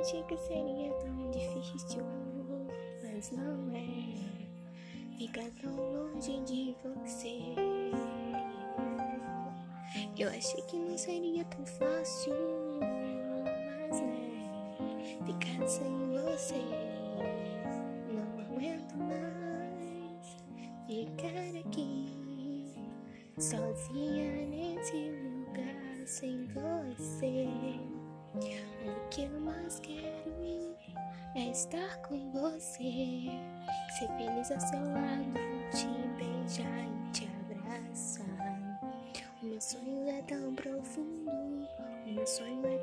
Achei que seria tão difícil, mas não é. Ficar tão longe de você. Eu achei que não seria tão fácil, mas né. Ficar sem você. Não aguento mais ficar aqui sozinha nesse lugar sem você. Mais quero é estar com você, ser feliz ao seu lado, te beijar e te abraçar. O meu sonho é tão profundo, o meu sonho é